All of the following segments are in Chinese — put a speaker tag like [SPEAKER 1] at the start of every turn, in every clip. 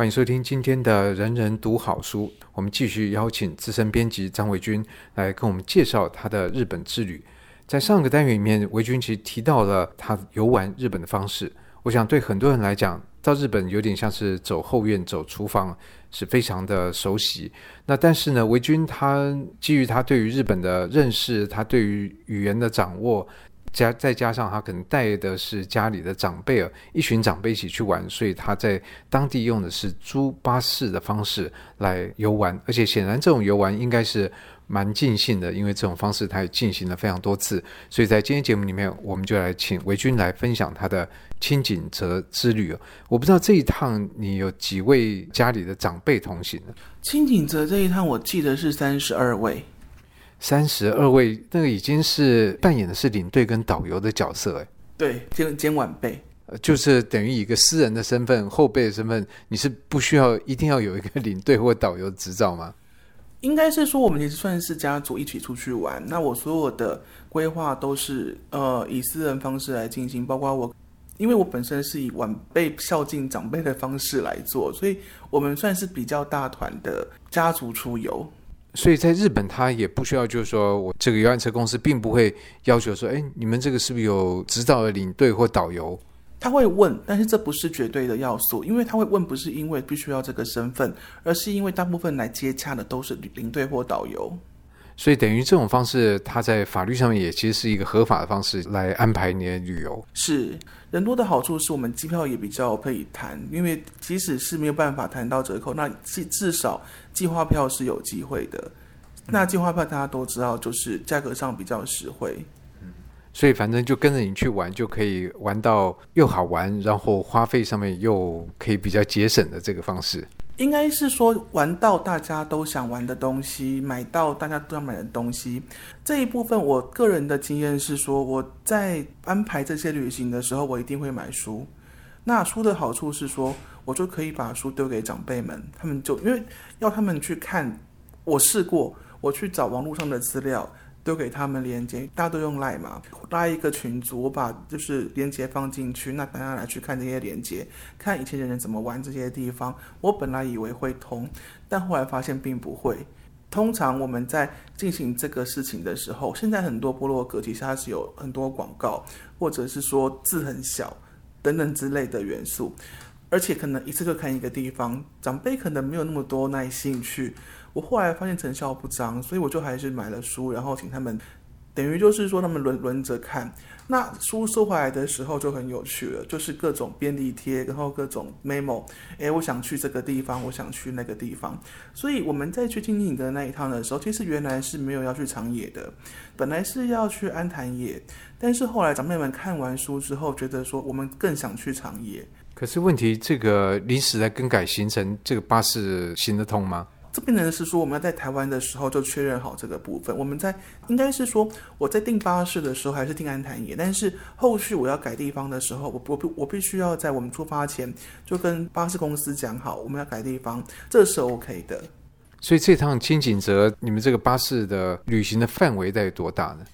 [SPEAKER 1] 欢迎收听今天的人人读好书。我们继续邀请资深编辑张维军来跟我们介绍他的日本之旅。在上个单元里面，维军其实提到了他游玩日本的方式。我想对很多人来讲，到日本有点像是走后院、走厨房，是非常的熟悉。那但是呢，维军他基于他对于日本的认识，他对于语言的掌握。加再加上他可能带的是家里的长辈啊，一群长辈一起去玩，所以他在当地用的是租巴士的方式来游玩，而且显然这种游玩应该是蛮尽兴的，因为这种方式他也进行了非常多次。所以在今天节目里面，我们就来请维军来分享他的清井泽之旅。我不知道这一趟你有几位家里的长辈同行呢？
[SPEAKER 2] 清井泽这一趟我记得是三十二位。
[SPEAKER 1] 三十二位，那个已经是扮演的是领队跟导游的角色，哎，
[SPEAKER 2] 对，兼兼晚辈，
[SPEAKER 1] 就是等于以一个私人的身份、后辈的身份，你是不需要一定要有一个领队或导游执照吗？
[SPEAKER 2] 应该是说，我们其实算是家族一起出去玩，那我所有的规划都是呃以私人方式来进行，包括我，因为我本身是以晚辈孝敬长辈的方式来做，所以我们算是比较大团的家族出游。
[SPEAKER 1] 所以在日本，他也不需要，就是说我这个游览车公司并不会要求说，哎，你们这个是不是有指导的领队或导游？
[SPEAKER 2] 他会问，但是这不是绝对的要素，因为他会问，不是因为必须要这个身份，而是因为大部分来接洽的都是领队或导游。
[SPEAKER 1] 所以等于这种方式，它在法律上面也其实是一个合法的方式来安排你的旅游。
[SPEAKER 2] 是人多的好处是我们机票也比较可以谈，因为即使是没有办法谈到折扣，那至至少计划票是有机会的。那计划票大家都知道，就是价格上比较实惠。
[SPEAKER 1] 嗯，所以反正就跟着你去玩，就可以玩到又好玩，然后花费上面又可以比较节省的这个方式。
[SPEAKER 2] 应该是说玩到大家都想玩的东西，买到大家都要买的东西。这一部分，我个人的经验是说，我在安排这些旅行的时候，我一定会买书。那书的好处是说，我就可以把书丢给长辈们，他们就因为要他们去看。我试过，我去找网络上的资料。丢给他们连接，大家都用赖嘛，拉一个群组，我把就是连接放进去，那大家来去看这些连接，看以前的人怎么玩这些地方。我本来以为会通，但后来发现并不会。通常我们在进行这个事情的时候，现在很多部落格其实它是有很多广告，或者是说字很小等等之类的元素，而且可能一次就看一个地方，长辈可能没有那么多耐心去。我后来发现成效不彰，所以我就还是买了书，然后请他们，等于就是说他们轮轮着看。那书收回来的时候就很有趣了，就是各种便利贴，然后各种 memo。诶，我想去这个地方，我想去那个地方。所以我们在去轻井的那一趟的时候，其实原来是没有要去长野的，本来是要去安昙野，但是后来长辈们看完书之后，觉得说我们更想去长野。
[SPEAKER 1] 可是问题，这个临时来更改行程，这个巴士行得通吗？
[SPEAKER 2] 这变成是说，我们要在台湾的时候就确认好这个部分。我们在应该是说，我在订巴士的时候还是订安昙野，但是后续我要改地方的时候，我我必我必须要在我们出发前就跟巴士公司讲好，我们要改地方，这是 OK 的。
[SPEAKER 1] 所以这趟金井泽，你们这个巴士的旅行的范围在多大呢？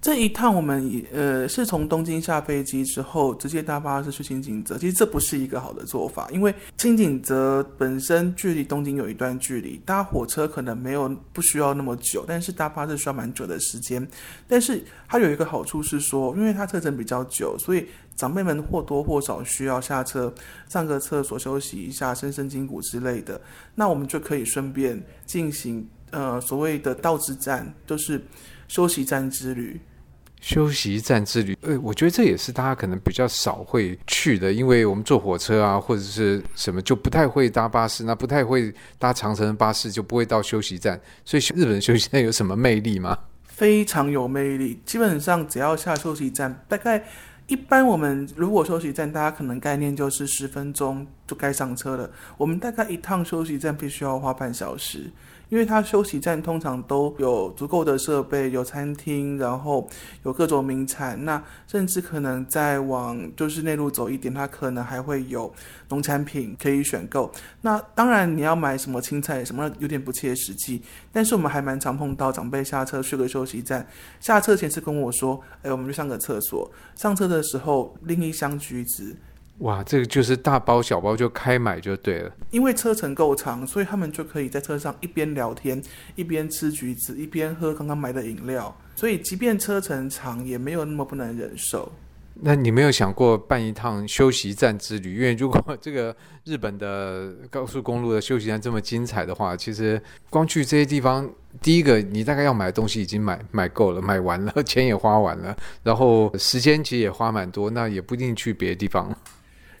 [SPEAKER 2] 这一趟我们也呃是从东京下飞机之后直接搭巴士去轻井泽，其实这不是一个好的做法，因为轻井泽本身距离东京有一段距离，搭火车可能没有不需要那么久，但是搭巴士需要蛮久的时间。但是它有一个好处是说，因为它车程比较久，所以长辈们或多或少需要下车上个厕所休息一下，伸伸筋骨之类的，那我们就可以顺便进行呃所谓的到之站，就是休息站之旅。
[SPEAKER 1] 休息站之旅，呃，我觉得这也是大家可能比较少会去的，因为我们坐火车啊，或者是什么，就不太会搭巴士，那不太会搭长城巴士，就不会到休息站。所以日本休息站有什么魅力吗？
[SPEAKER 2] 非常有魅力，基本上只要下休息站，大概一般我们如果休息站，大家可能概念就是十分钟就该上车了。我们大概一趟休息站必须要花半小时。因为它休息站通常都有足够的设备，有餐厅，然后有各种名产，那甚至可能再往就是内陆走一点，它可能还会有农产品可以选购。那当然你要买什么青菜什么有点不切实际，但是我们还蛮常碰到长辈下车去个休息站，下车前是跟我说：“哎，我们去上个厕所。”上车的时候拎一箱橘子，
[SPEAKER 1] 哇，这个就是大包小包就开买就对了。
[SPEAKER 2] 因为车程够长，所以他们就可以在车上一边聊天，一边吃橘子，一边喝刚刚买的饮料。所以即便车程长，也没有那么不能忍受。
[SPEAKER 1] 那你没有想过办一趟休息站之旅？因为如果这个日本的高速公路的休息站这么精彩的话，其实光去这些地方，第一个你大概要买的东西已经买买够了，买完了，钱也花完了，然后时间其实也花蛮多，那也不一定去别的地方。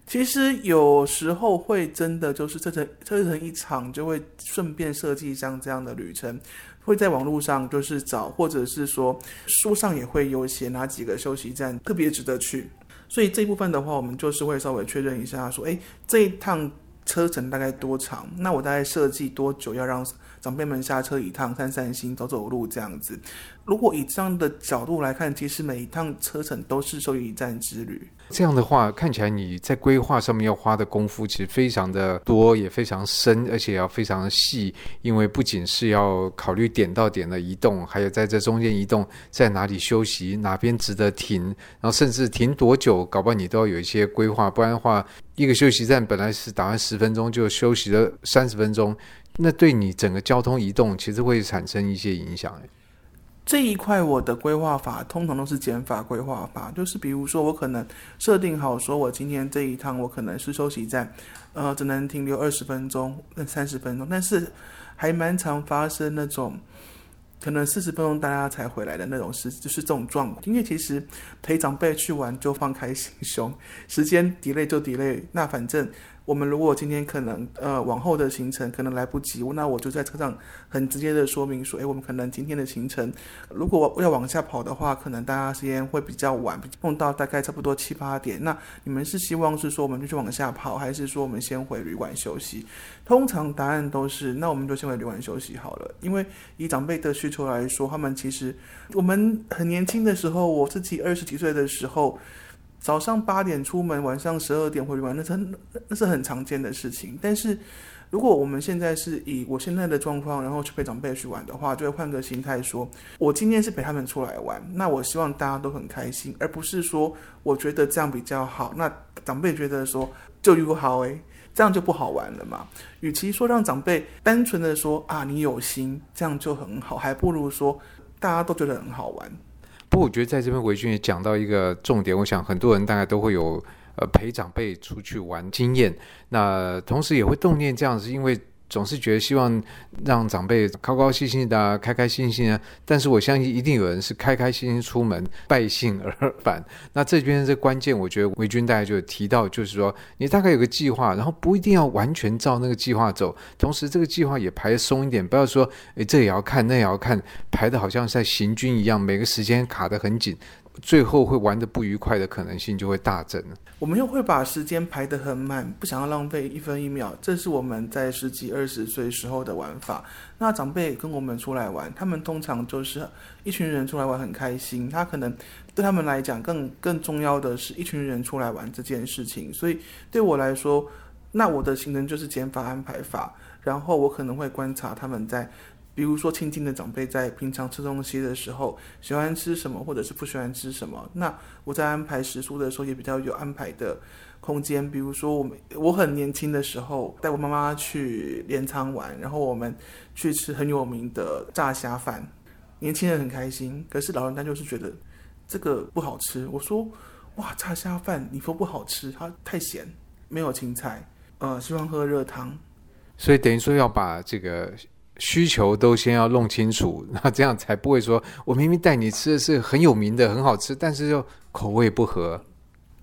[SPEAKER 2] 其实有时候会真的就是这成这成一场，就会顺便设计像这样的旅程。会在网络上就是找，或者是说书上也会有写哪几个休息站特别值得去，所以这一部分的话，我们就是会稍微确认一下，说，哎，这一趟车程大概多长？那我大概设计多久要让长辈们下车一趟，散散心，走走路这样子。如果以这样的角度来看，其实每一趟车程都是属于一站之旅。
[SPEAKER 1] 这样的话，看起来你在规划上面要花的功夫其实非常的多，也非常深，而且要非常的细。因为不仅是要考虑点到点的移动，还有在这中间移动在哪里休息，哪边值得停，然后甚至停多久，搞不好你都要有一些规划。不然的话，一个休息站本来是打算十分钟，就休息了三十分钟，那对你整个交通移动其实会产生一些影响。
[SPEAKER 2] 这一块我的规划法通常都是减法规划法，就是比如说我可能设定好，说我今天这一趟我可能是休息站，呃，只能停留二十分钟、那三十分钟，但是还蛮常发生那种可能四十分钟大家才回来的那种事，就是这种状况。因为其实陪长辈去玩就放开心胸，时间 delay 就 delay，那反正。我们如果今天可能呃往后的行程可能来不及，那我就在车上很直接的说明说，哎，我们可能今天的行程如果要往下跑的话，可能大家时间会比较晚，碰到大概差不多七八点。那你们是希望是说我们就去往下跑，还是说我们先回旅馆休息？通常答案都是，那我们就先回旅馆休息好了。因为以长辈的需求来说，他们其实我们很年轻的时候，我自己二十几岁的时候。早上八点出门，晚上十二点回去玩，那真那是很常见的事情。但是，如果我们现在是以我现在的状况，然后去陪长辈去玩的话，就会换个心态说，我今天是陪他们出来玩，那我希望大家都很开心，而不是说我觉得这样比较好，那长辈觉得说就又好诶，这样就不好玩了嘛。与其说让长辈单纯的说啊你有心，这样就很好，还不如说大家都觉得很好玩。
[SPEAKER 1] 不过我觉得在这边维君也讲到一个重点，我想很多人大概都会有呃陪长辈出去玩经验，那同时也会动念这样子，因为。总是觉得希望让长辈高高兴兴的、开开心心啊，但是我相信一定有人是开开心心出门，败兴而返。那这边这关键，我觉得维军大概就提到，就是说你大概有个计划，然后不一定要完全照那个计划走，同时这个计划也排得松一点，不要说诶这也要看那也要看，排得好像是在行军一样，每个时间卡得很紧。最后会玩得不愉快的可能性就会大增。
[SPEAKER 2] 我们又会把时间排得很满，不想要浪费一分一秒。这是我们在十几二十岁时候的玩法。那长辈跟我们出来玩，他们通常就是一群人出来玩很开心。他可能对他们来讲更更重要的是一群人出来玩这件事情。所以对我来说，那我的行程就是减法安排法。然后我可能会观察他们在。比如说，亲近的长辈在平常吃东西的时候，喜欢吃什么，或者是不喜欢吃什么。那我在安排食宿的时候，也比较有安排的空间。比如说，我们我很年轻的时候，带我妈妈去镰仓玩，然后我们去吃很有名的炸虾饭，年轻人很开心。可是老人家就是觉得这个不好吃。我说，哇，炸虾饭你说不好吃，它太咸，没有青菜，呃，希望喝热汤。
[SPEAKER 1] 所以等于说要把这个。需求都先要弄清楚，那这样才不会说，我明明带你吃的是很有名的、很好吃，但是又口味不合。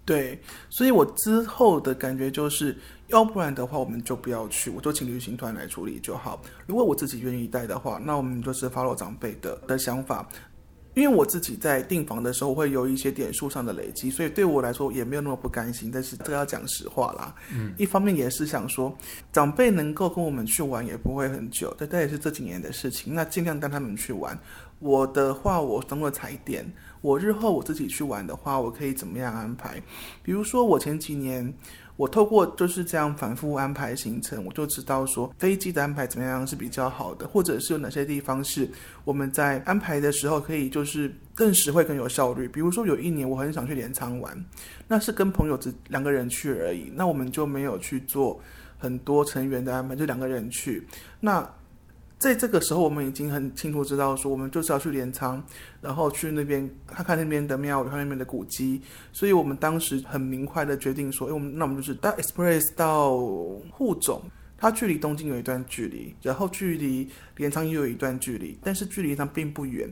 [SPEAKER 2] 对，所以我之后的感觉就是，要不然的话，我们就不要去，我就请旅行团来处理就好。如果我自己愿意带的话，那我们就是 follow 长辈的的想法。因为我自己在订房的时候会有一些点数上的累积，所以对我来说也没有那么不甘心。但是这个要讲实话啦，嗯，一方面也是想说，长辈能够跟我们去玩也不会很久，但这也是这几年的事情。那尽量带他们去玩。我的话，我当做踩点。我日后我自己去玩的话，我可以怎么样安排？比如说我前几年我透过就是这样反复安排行程，我就知道说飞机的安排怎么样是比较好的，或者是有哪些地方是我们在安排的时候可以就是更实惠、更有效率。比如说有一年我很想去镰仓玩，那是跟朋友只两个人去而已，那我们就没有去做很多成员的安排，就两个人去。那在这个时候，我们已经很清楚知道说，我们就是要去镰仓，然后去那边看看那边的庙宇，看那边的古迹。所以我们当时很明快的决定说，哎，我们那我们就是搭 Express 到沪总，它距离东京有一段距离，然后距离镰仓也有一段距离，但是距离上并不远，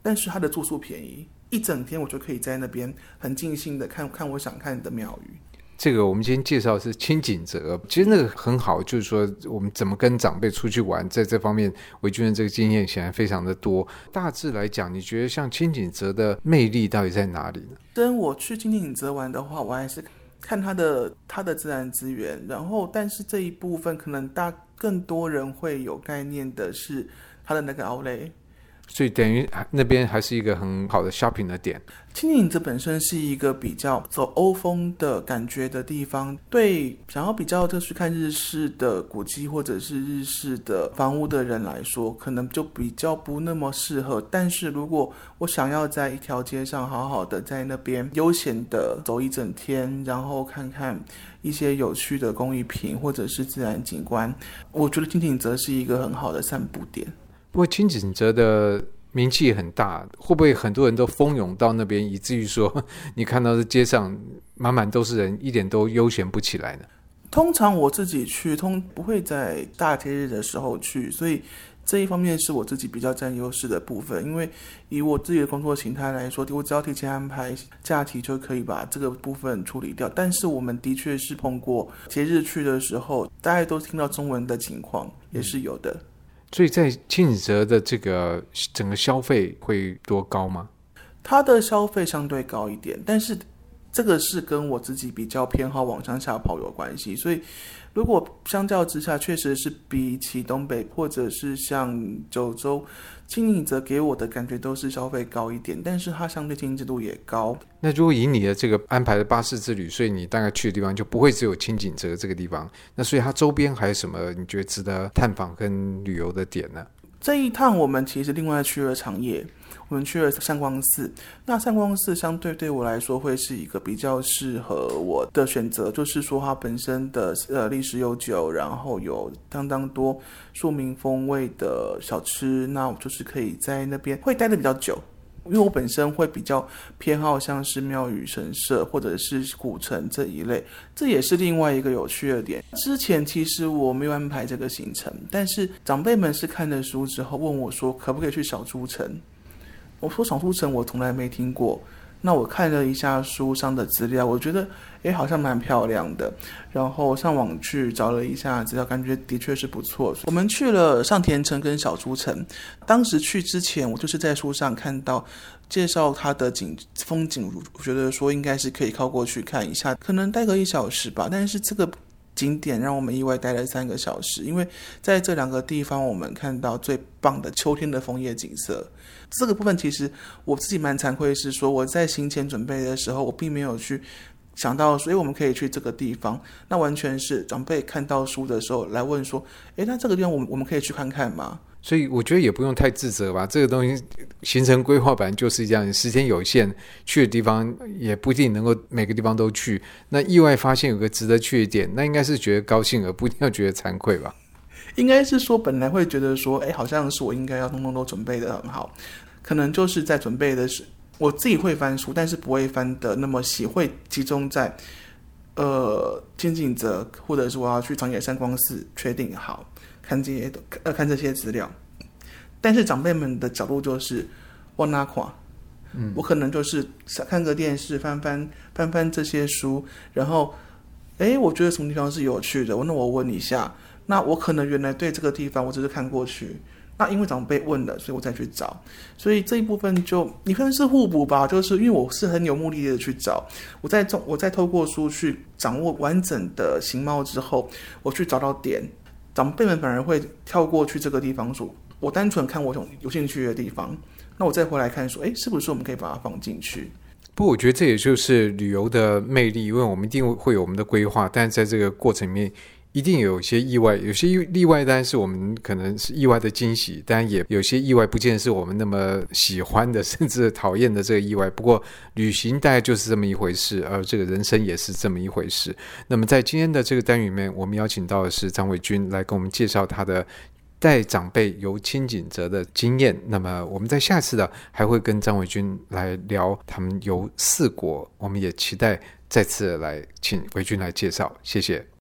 [SPEAKER 2] 但是它的住宿便宜，一整天我就可以在那边很尽兴的看看我想看的庙宇。
[SPEAKER 1] 这个我们今天介绍的是轻井泽，其实那个很好，就是说我们怎么跟长辈出去玩，在这方面维君的这个经验显然非常的多。大致来讲，你觉得像轻井泽的魅力到底在哪里呢？
[SPEAKER 2] 跟我去轻井泽玩的话，我还是看它的它的自然资源，然后但是这一部分可能大更多人会有概念的是它的那个奥雷。
[SPEAKER 1] 所以等于那边还是一个很好的 shopping 的点。
[SPEAKER 2] 青井则本身是一个比较走欧风的感觉的地方，对想要比较就去看日式的古迹或者是日式的房屋的人来说，可能就比较不那么适合。但是如果我想要在一条街上好好的在那边悠闲的走一整天，然后看看一些有趣的工艺品或者是自然景观，我觉得轻井则是一个很好的散步点。
[SPEAKER 1] 不过轻井泽的名气很大，会不会很多人都蜂拥到那边，以至于说你看到的街上满满都是人，一点都悠闲不起来呢？
[SPEAKER 2] 通常我自己去，通不会在大节日的时候去，所以这一方面是我自己比较占优势的部分。因为以我自己的工作形态来说，我只要提前安排假期就可以把这个部分处理掉。但是我们的确是碰过节日去的时候，大家都听到中文的情况也是有的。
[SPEAKER 1] 所以在轻井泽的这个整个消费会多高吗？
[SPEAKER 2] 它的消费相对高一点，但是这个是跟我自己比较偏好往乡下跑有关系，所以。如果相较之下，确实是比起东北或者是像九州，轻井泽给我的感觉都是消费高一点，但是它相对精致度也高。
[SPEAKER 1] 那如果以你的这个安排的巴士之旅，所以你大概去的地方就不会只有青井泽这个地方，那所以它周边还有什么你觉得值得探访跟旅游的点呢？
[SPEAKER 2] 这一趟我们其实另外去了长野。我们去了善光寺，那善光寺相对对我来说会是一个比较适合我的选择，就是说它本身的呃历史悠久，然后有相当多庶民风味的小吃，那我就是可以在那边会待得比较久，因为我本身会比较偏好像是庙宇神社或者是古城这一类，这也是另外一个有趣的点。之前其实我没有安排这个行程，但是长辈们是看了书之后问我说，可不可以去小诸城？我说小诸城我从来没听过，那我看了一下书上的资料，我觉得诶好像蛮漂亮的，然后上网去找了一下资料，感觉的确是不错。我们去了上田城跟小诸城，当时去之前我就是在书上看到介绍它的景风景，我觉得说应该是可以靠过去看一下，可能待个一小时吧，但是这个。景点让我们意外待了三个小时，因为在这两个地方，我们看到最棒的秋天的枫叶景色。这个部分其实我自己蛮惭愧，是说我在行前准备的时候，我并没有去想到，所以我们可以去这个地方。那完全是长辈看到书的时候来问说：“诶，那这个地方我们我们可以去看看吗？”
[SPEAKER 1] 所以我觉得也不用太自责吧，这个东西行程规划本来就是这样，时间有限，去的地方也不一定能够每个地方都去。那意外发现有个值得去的点，那应该是觉得高兴，而不一定要觉得惭愧吧？
[SPEAKER 2] 应该是说本来会觉得说，哎，好像是我应该要通通都准备得很好，可能就是在准备的是我自己会翻书，但是不会翻得那么细，会集中在呃轻井泽，或者是我要去长野山光寺确定好。看这些，呃，看这些资料，但是长辈们的角度就是，我哪垮，嗯，我可能就是看个电视，翻翻翻翻这些书，然后，哎，我觉得什么地方是有趣的，那我问一下，那我可能原来对这个地方我只是看过去，那因为长辈问了，所以我再去找，所以这一部分就你可能是互补吧，就是因为我是很有目的的去找，我在中我在透过书去掌握完整的形貌之后，我去找到点。长辈们反而会跳过去这个地方说，我单纯看我有有兴趣的地方，那我再回来看说，诶，是不是我们可以把它放进去？
[SPEAKER 1] 不，我觉得这也就是旅游的魅力，因为我们一定会有我们的规划，但是在这个过程里面。一定有些意外，有些意外，当然是我们可能是意外的惊喜，当然也有些意外，不见得是我们那么喜欢的，甚至讨厌的这个意外。不过，旅行大概就是这么一回事，而这个人生也是这么一回事。那么，在今天的这个单元里面，我们邀请到的是张伟军来跟我们介绍他的带长辈游轻井泽的经验。那么，我们在下次的还会跟张伟军来聊他们游四国，我们也期待再次来请伟军来介绍。谢谢。